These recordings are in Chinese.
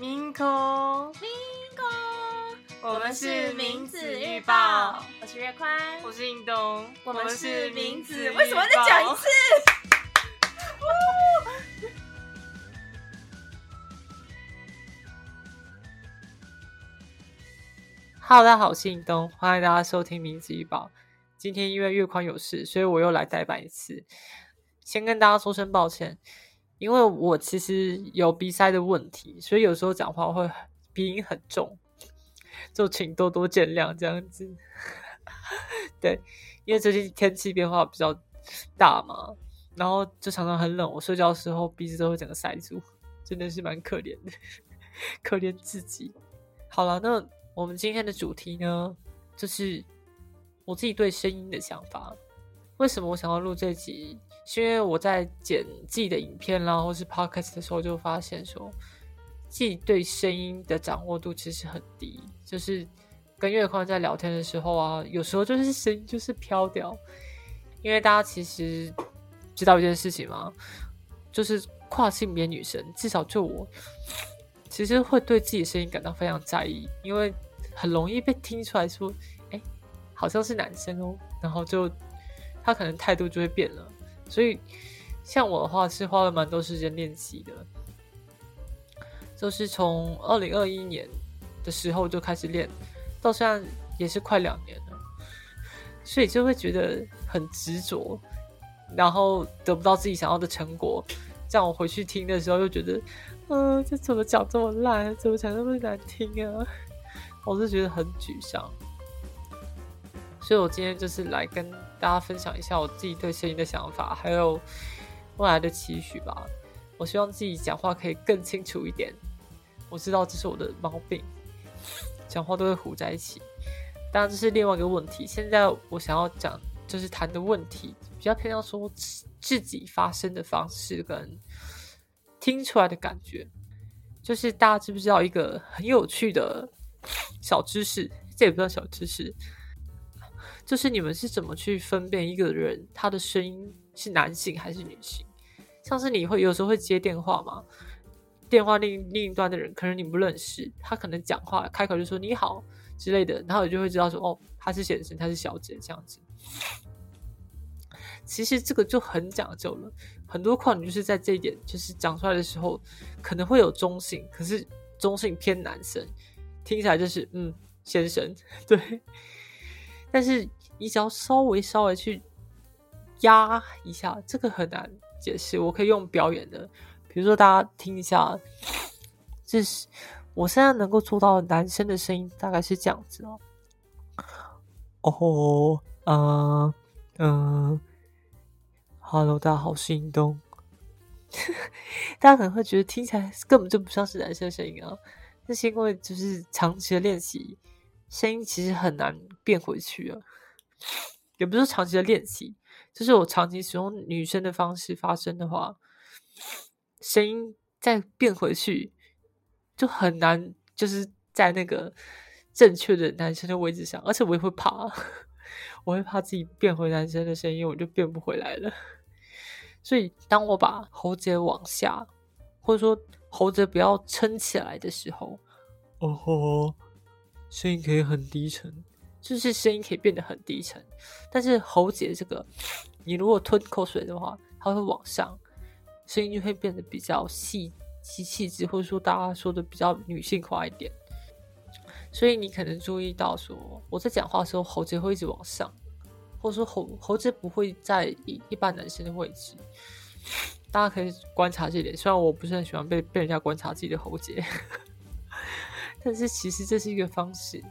明空，明空，我们是名字预报，我是月宽，我是印东，我们是名字，为什么再讲一次？Hello，大家好，我是印东，欢迎大家收听名字预报。今天因为月宽有事，所以我又来代班一次。先跟大家说声抱歉，因为我其实有鼻塞的问题，所以有时候讲话会鼻音很重，就请多多见谅这样子。对，因为最近天气变化比较大嘛，然后就常常很冷，我睡觉的时候鼻子都会整个塞住，真的是蛮可怜的，可怜自己。好了，那我们今天的主题呢，就是我自己对声音的想法。为什么我想要录这集？是因为我在剪自己的影片啦，或是 podcast 的时候，就发现说，自己对声音的掌握度其实很低。就是跟月宽在聊天的时候啊，有时候就是声音就是飘掉。因为大家其实知道一件事情吗？就是跨性别女生，至少就我，其实会对自己的声音感到非常在意，因为很容易被听出来说，哎，好像是男生哦，然后就他可能态度就会变了。所以像我的话，是花了蛮多时间练习的，就是从二零二一年的时候就开始练，到现在也是快两年了，所以就会觉得很执着，然后得不到自己想要的成果。这样我回去听的时候，又觉得，嗯、这怎么讲这么烂，怎么讲那么难听啊？我是觉得很沮丧。所以我今天就是来跟大家分享一下我自己对声音的想法，还有未来的期许吧。我希望自己讲话可以更清楚一点。我知道这是我的毛病，讲话都会糊在一起。当然这是另外一个问题。现在我想要讲就是谈的问题，比较偏向说自己发声的方式跟听出来的感觉。就是大家知不知道一个很有趣的小知识？这也不叫小知识。就是你们是怎么去分辨一个人他的声音是男性还是女性？像是你会有时候会接电话嘛，电话另另一端的人可能你不认识，他可能讲话开口就说你好之类的，然后你就会知道说哦，他是先生，他是小姐这样子。其实这个就很讲究了，很多况就是在这一点，就是讲出来的时候可能会有中性，可是中性偏男生，听起来就是嗯先生 对。但是你只要稍微稍微去压一下，这个很难解释。我可以用表演的，比如说大家听一下，这是我现在能够做到男生的声音，大概是这样子哦。哦，嗯嗯，Hello，大家好，我是印东。大家可能会觉得听起来根本就不像是男生的声音啊，那是因为就是长期的练习。声音其实很难变回去啊，也不是长期的练习，就是我长期使用女生的方式发声的话，声音再变回去就很难，就是在那个正确的男生的位置上，而且我也会怕，我会怕自己变回男生的声音，我就变不回来了。所以当我把喉结往下，或者说喉结不要撑起来的时候，哦吼。声音可以很低沉，就是声音可以变得很低沉，但是喉结这个，你如果吞口水的话，它会往上，声音就会变得比较细细气质，或者说大家说的比较女性化一点。所以你可能注意到说，我在讲话的时候，喉结会一直往上，或者说喉喉结不会在一一般男生的位置。大家可以观察这点，虽然我不是很喜欢被被人家观察自己的喉结。但是其实这是一个方式，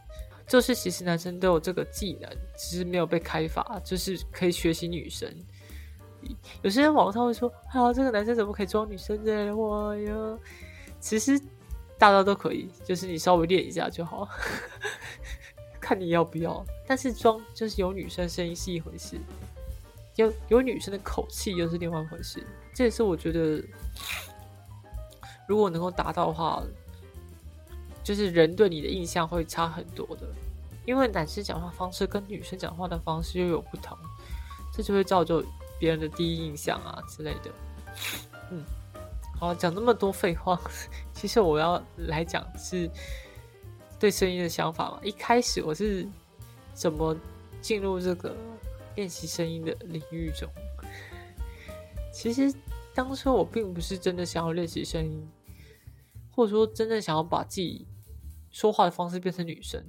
就是其实男生都有这个技能，只是没有被开发，就是可以学习女生。有些人网上会说：“啊，这个男生怎么可以装女生的？”我呀，其实大家都可以，就是你稍微练一下就好，看你要不要。但是装就是有女生声音是一回事，有有女生的口气又是另外一回事。这也是我觉得，如果能够达到的话。就是人对你的印象会差很多的，因为男生讲话方式跟女生讲话的方式又有不同，这就会造就别人的第一印象啊之类的。嗯，好，讲那么多废话，其实我要来讲是对声音的想法嘛。一开始我是怎么进入这个练习声音的领域中？其实当初我并不是真的想要练习声音，或者说真正想要把自己说话的方式变成女生。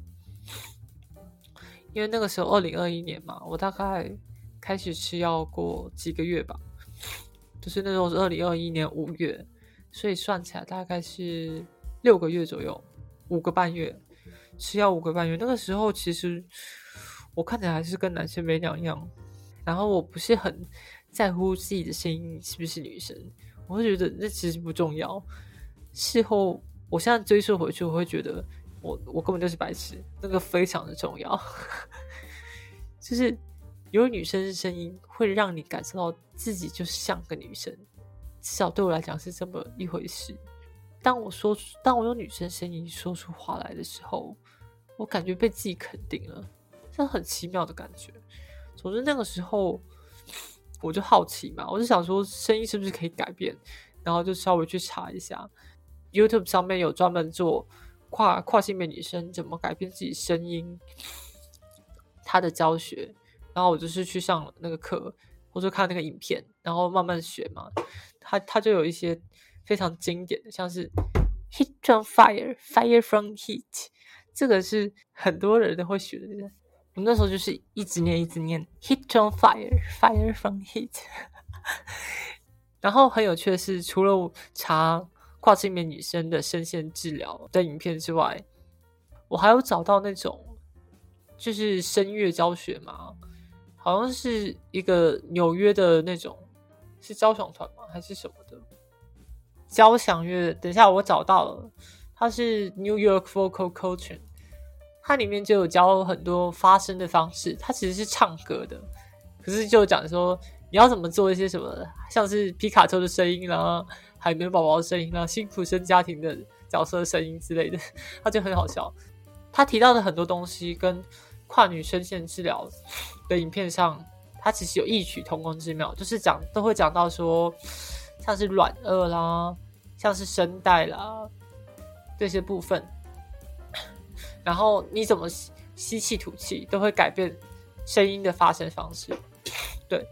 因为那个时候二零二一年嘛，我大概开始吃药过几个月吧。就是那时候是二零二一年五月，所以算起来大概是六个月左右，五个半月吃药五个半月。那个时候其实我看起来还是跟男生没两样，然后我不是很在乎自己的声音是不是女生，我会觉得那其实不重要。事后我现在追溯回去，我会觉得我我根本就是白痴，那个非常的重要，就是。有女生的声音会让你感受到自己就像个女生，至少对我来讲是这么一回事。当我说出，当我用女生声音说出话来的时候，我感觉被自己肯定了，这很奇妙的感觉。总之那个时候我就好奇嘛，我就想说声音是不是可以改变，然后就稍微去查一下，YouTube 上面有专门做跨跨性别女生怎么改变自己声音，他的教学。然后我就是去上那个课，或者看那个影片，然后慢慢学嘛。他他就有一些非常经典的，像是 heat from fire，fire from heat，这个是很多人都会学的。我那时候就是一直念一直念 heat from fire，fire from heat。然后很有趣的是，除了查跨性别女生的声线治疗的影片之外，我还有找到那种就是声乐教学嘛。好像是一个纽约的那种，是交响团吗？还是什么的交响乐？等一下，我找到了，它是 New York Vocal Coaching，它里面就有教很多发声的方式。它其实是唱歌的，可是就讲说你要怎么做一些什么，像是皮卡丘的声音啦，海绵宝宝的声音啦，辛普森家庭的角色的声音之类的，它就很好笑。他提到的很多东西跟。跨女声线治疗的影片上，它其实有异曲同工之妙，就是讲都会讲到说，像是软腭啦，像是声带啦这些部分，然后你怎么吸气吐气，都会改变声音的发声方式。对，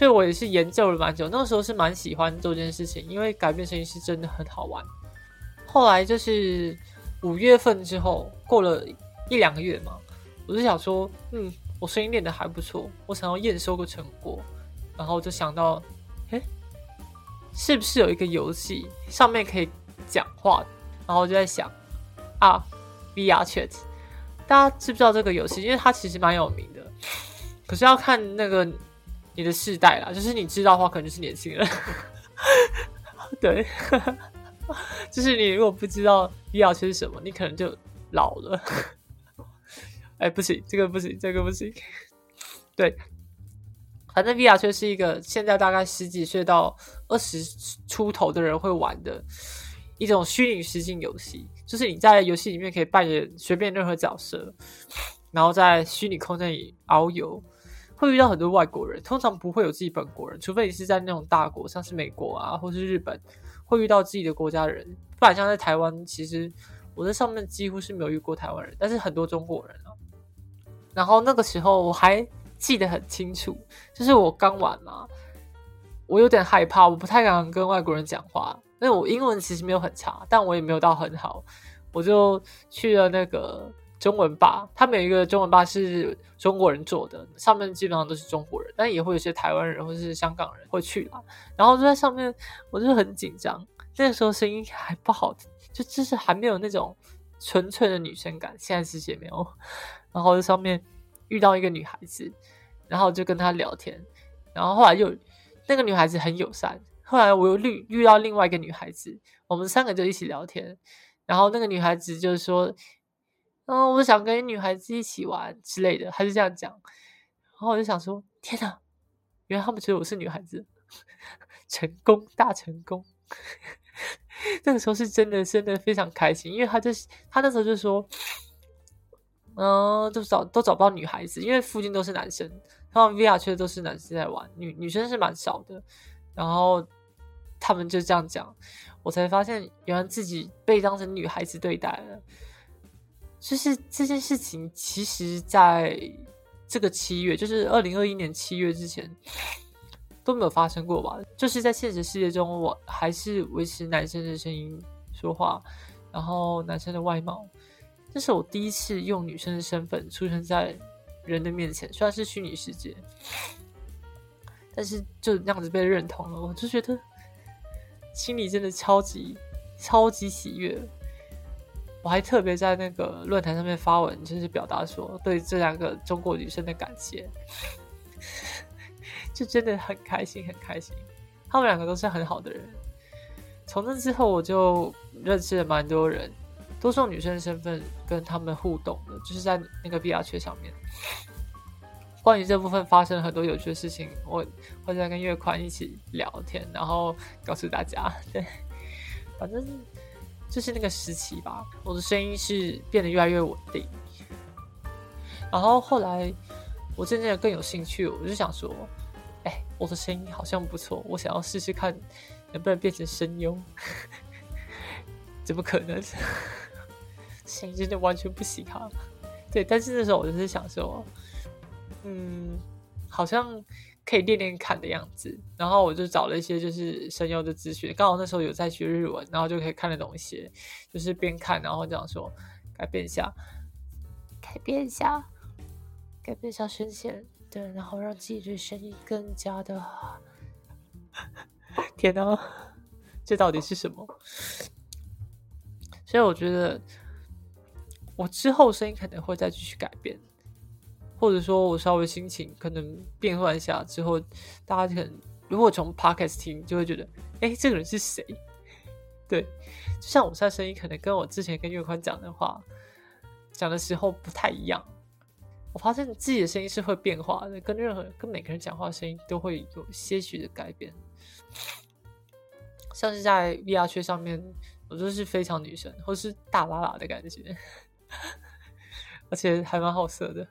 所以我也是研究了蛮久，那个时候是蛮喜欢做这件事情，因为改变声音是真的很好玩。后来就是五月份之后，过了一两个月嘛。我就想说，嗯，我声音练的还不错，我想要验收个成果，然后就想到，哎，是不是有一个游戏上面可以讲话？然后就在想，啊，VR Chat，大家知不知道这个游戏？因为它其实蛮有名的，可是要看那个你的世代啦，就是你知道的话，可能就是年轻人。对，就是你如果不知道 VR 是什么，你可能就老了。哎，不行，这个不行，这个不行。对，反正 VR 却是一个现在大概十几岁到二十出头的人会玩的一种虚拟实境游戏，就是你在游戏里面可以扮演随便任何角色，然后在虚拟空间里遨游，会遇到很多外国人，通常不会有自己本国人，除非你是在那种大国，像是美国啊，或是日本，会遇到自己的国家人，不然像在台湾，其实我在上面几乎是没有遇过台湾人，但是很多中国人啊。然后那个时候我还记得很清楚，就是我刚玩嘛，我有点害怕，我不太敢跟外国人讲话，因为我英文其实没有很差，但我也没有到很好，我就去了那个中文吧，他们有一个中文吧是中国人做的，上面基本上都是中国人，但也会有些台湾人或是香港人会去啦。然后就在上面，我就很紧张，那个时候声音还不好听，就就是还没有那种纯粹的女生感，现在世界没有。然后在上面遇到一个女孩子，然后就跟她聊天，然后后来又那个女孩子很友善。后来我又遇遇到另外一个女孩子，我们三个就一起聊天。然后那个女孩子就是说：“嗯，我想跟女孩子一起玩之类的。”他就这样讲。然后我就想说：“天哪，原来他们觉得我是女孩子，成功大成功！” 那个时候是真的真的非常开心，因为他就他那时候就说。嗯，都找都找不到女孩子，因为附近都是男生，他们 VR 确实都是男生在玩，女女生是蛮少的。然后他们就这样讲，我才发现原来自己被当成女孩子对待了。就是这件事情，其实在这个七月，就是二零二一年七月之前都没有发生过吧？就是在现实世界中，我还是维持男生的声音说话，然后男生的外貌。这是我第一次用女生的身份出现在人的面前，虽然是虚拟世界，但是就这样子被认同了，我就觉得心里真的超级超级喜悦。我还特别在那个论坛上面发文，就是表达说对这两个中国女生的感谢，就真的很开心，很开心。他们两个都是很好的人。从那之后，我就认识了蛮多人，都是用女生的身份跟他们互动的，就是在那个 B R 圈上面。关于这部分发生了很多有趣的事情，我会在跟月宽一起聊天，然后告诉大家。对，反正。就是那个时期吧，我的声音是变得越来越稳定。然后后来我渐渐的更有兴趣，我就想说，哎，我的声音好像不错，我想要试试看能不能变成声优。怎么可能？声音真的完全不行啊！对，但是那时候我就是想说，嗯，好像。可以练练看的样子，然后我就找了一些就是声优的资讯，刚好那时候有在学日文，然后就可以看得懂一些，就是边看然后这样说改变一下，改变一下，改变一下声线，对，然后让自己的声音更加的，天哪，这到底是什么？所以我觉得我之后声音可能会再继续改变。或者说我稍微心情可能变换一下之后，大家可能如果从 podcast 听，就会觉得，哎，这个人是谁？对，就像我现在声音可能跟我之前跟月宽讲的话讲的时候不太一样。我发现自己的声音是会变化的，跟任何跟每个人讲话声音都会有些许的改变。像是在 VR 圈上面，我就是非常女生，或是大喇喇的感觉。而且还蛮好色的，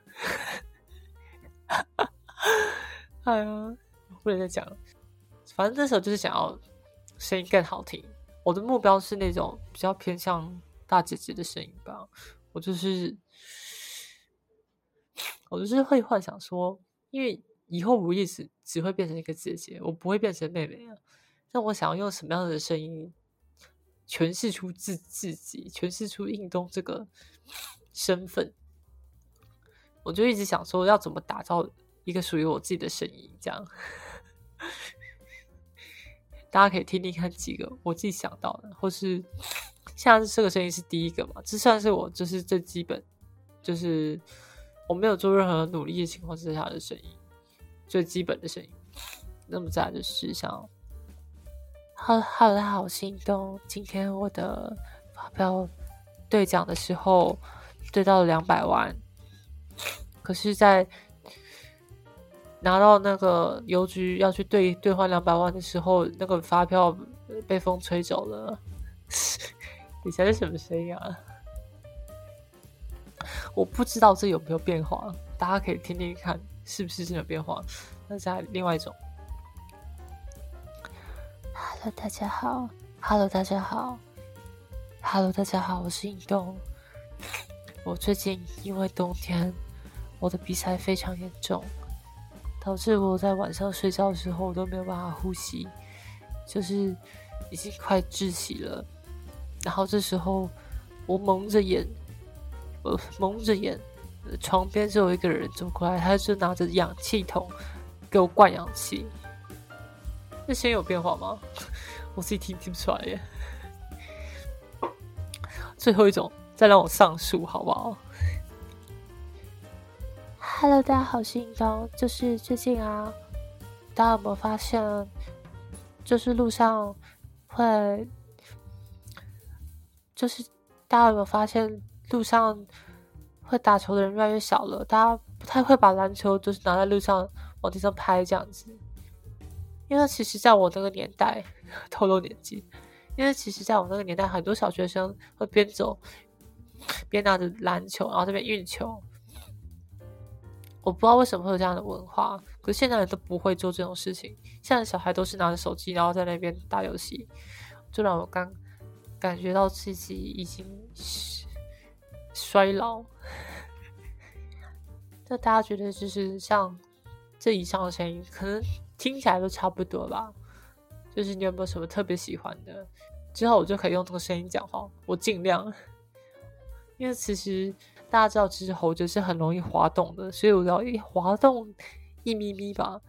哎呀，不能再讲了。反正这时候就是想要声音更好听。我的目标是那种比较偏向大姐姐的声音吧。我就是，我就是会幻想说，因为以后无意识只会变成一个姐姐，我不会变成妹妹啊。那我想要用什么样的声音诠释出自自己，诠释出应东这个身份？我就一直想说，要怎么打造一个属于我自己的声音，这样大家可以听听看几个我自己想到的，或是像这个声音是第一个嘛？这算是我就是最基本，就是我没有做任何努力的情况之下的声音，最基本的声音。那么再就是像，Hello Hello，大家好，心动。今天我的发票兑奖的时候兑到了两百万。可是，在拿到那个邮局要去兑兑换两百万的时候，那个发票被风吹走了。底下是什么声音啊？我不知道这有没有变化，大家可以听听看，是不是真的变化？那在另外一种。Hello，大家好。Hello，大家好。Hello，大家好，我是运动。我最近因为冬天，我的鼻塞非常严重，导致我在晚上睡觉的时候我都没有办法呼吸，就是已经快窒息了。然后这时候我蒙着眼，我蒙着眼，床边就有一个人走过来，他就拿着氧气筒给我灌氧气。那声音有变化吗？我自己听听不出来耶。最后一种。再让我上树好不好？Hello，大家好，是应东。就是最近啊，大家有没有发现，就是路上会，就是大家有没有发现，路上会打球的人越来越少了？大家不太会把篮球就是拿在路上往地上拍这样子。因为其实在我那个年代，透露年纪，因为其实在我那个年代，很多小学生会边走。边拿着篮球，然后这边运球，我不知道为什么会有这样的文化，可是现在人都不会做这种事情。现在小孩都是拿着手机，然后在那边打游戏，就让我刚感觉到自己已经衰老。那大家觉得就是像这以上的声音，可能听起来都差不多吧？就是你有没有什么特别喜欢的？之后我就可以用这个声音讲话，我尽量。因为其实大家知道，其实喉结是很容易滑动的，所以我要一滑动一咪咪吧，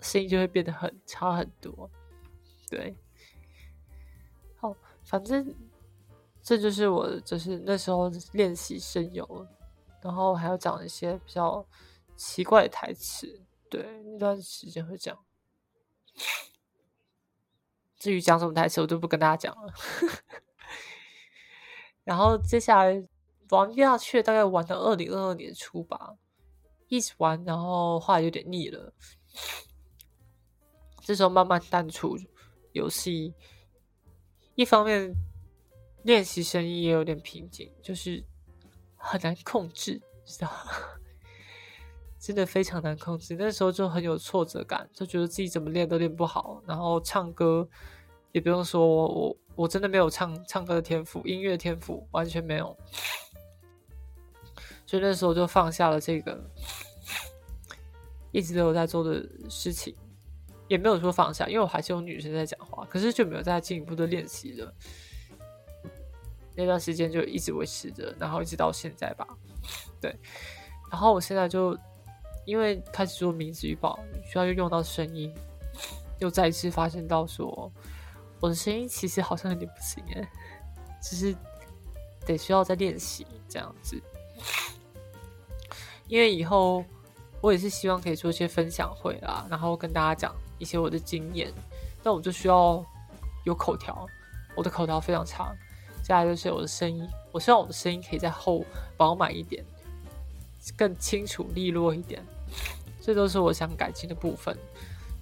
声音就会变得很差很多。对，好，反正这就是我就是那时候练习声优，然后还要讲一些比较奇怪的台词。对，那段时间会讲。至于讲什么台词，我就不跟大家讲了。然后接下来玩下去，大概玩到二零二二年初吧，一直玩，然后后来有点腻了。这时候慢慢淡出游戏，一方面练习声音也有点瓶颈，就是很难控制，知道。真的非常难控制，那时候就很有挫折感，就觉得自己怎么练都练不好。然后唱歌也不用说，我我真的没有唱唱歌的天赋，音乐天赋完全没有。所以那时候就放下了这个一直都有在做的事情，也没有说放下，因为我还是有女生在讲话，可是就没有再进一步的练习了。那段时间就一直维持着，然后一直到现在吧。对，然后我现在就。因为开始做名字预报，需要又用到声音，又再一次发现到说，我的声音其实好像有点不行哎，只是得需要再练习这样子。因为以后我也是希望可以做一些分享会啦，然后跟大家讲一些我的经验，那我就需要有口条，我的口条非常差。接下来就是我的声音，我希望我的声音可以再厚饱满一点，更清楚利落一点。这都是我想改进的部分，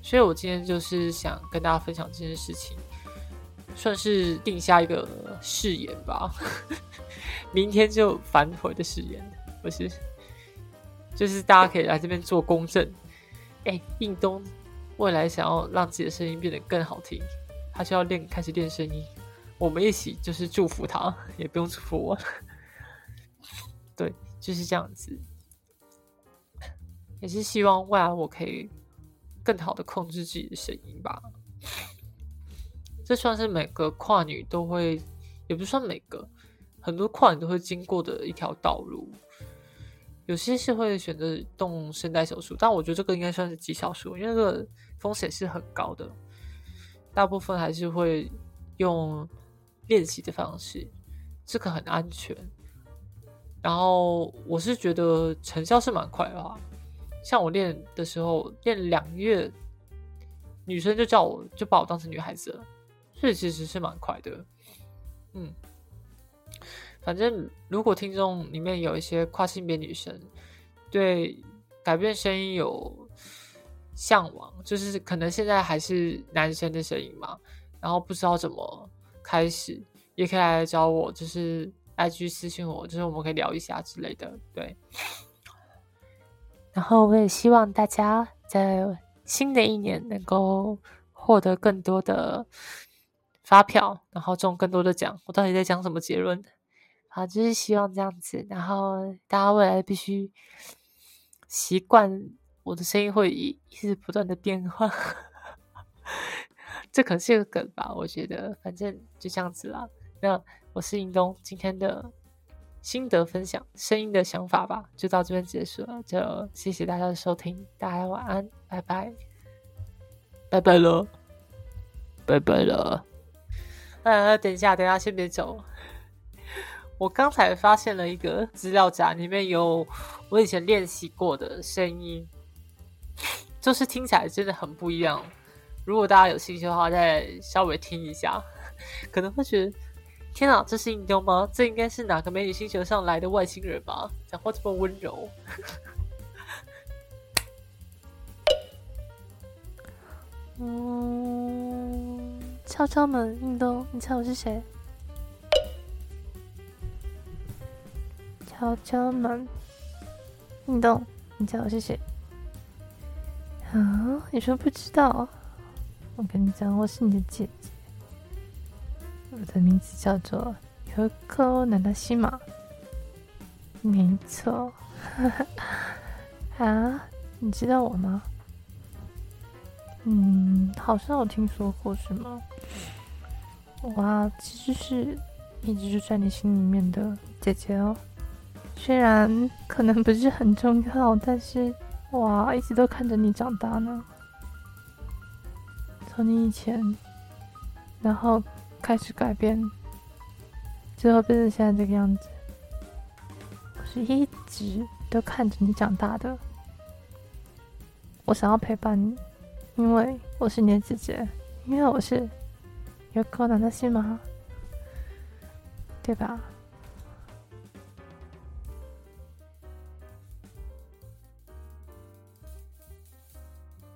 所以我今天就是想跟大家分享这件事情，算是定下一个誓言吧。明天就反悔的誓言，不是，就是大家可以来这边做公证。哎，印东未来想要让自己的声音变得更好听，他需要练，开始练声音。我们一起就是祝福他，也不用祝福我。对，就是这样子。也是希望未来我可以更好的控制自己的声音吧。这算是每个跨女都会，也不算每个，很多跨女都会经过的一条道路。有些是会选择动声带手术，但我觉得这个应该算是极少数，因为这个风险是很高的。大部分还是会用练习的方式，这个很安全。然后我是觉得成效是蛮快的话。像我练的时候，练两月，女生就叫我就把我当成女孩子了，所以其实是蛮快的。嗯，反正如果听众里面有一些跨性别女生，对改变声音有向往，就是可能现在还是男生的声音嘛，然后不知道怎么开始，也可以来找我，就是 IG 私信我，就是我们可以聊一下之类的，对。然后我也希望大家在新的一年能够获得更多的发票，然后中更多的奖。我到底在讲什么结论？好，就是希望这样子。然后大家未来必须习惯我的声音会一一直不断的变化，这可能是个梗吧？我觉得，反正就这样子啦。那我是尹东，今天的。心得分享，声音的想法吧，就到这边结束了。就谢谢大家的收听，大家晚安，拜拜，拜拜了，拜拜了。呃，等一下，等一下，先别走。我刚才发现了一个资料夹，里面有我以前练习过的声音，就是听起来真的很不一样。如果大家有兴趣的话，再稍微听一下，可能会觉得。天啊，这是印度吗？这应该是哪个美女星球上来的外星人吧？讲话这么温柔。嗯，敲敲门，印度，你猜我是谁？敲敲门，运动，你知道我是谁？啊，你说不知道？我跟你讲，我是你的姐姐，我的名字叫做尤克南达西玛。没错，啊，你知道我吗？嗯，好像有听说过，是吗？哇，其实是一直就在你心里面的姐姐哦。虽然可能不是很重要，但是哇，一直都看着你长大呢。从你以前，然后开始改变，最后变成现在这个样子，我是一直都看着你长大的。我想要陪伴你，因为我是你的姐姐，因为我是有可能的心吗？对吧？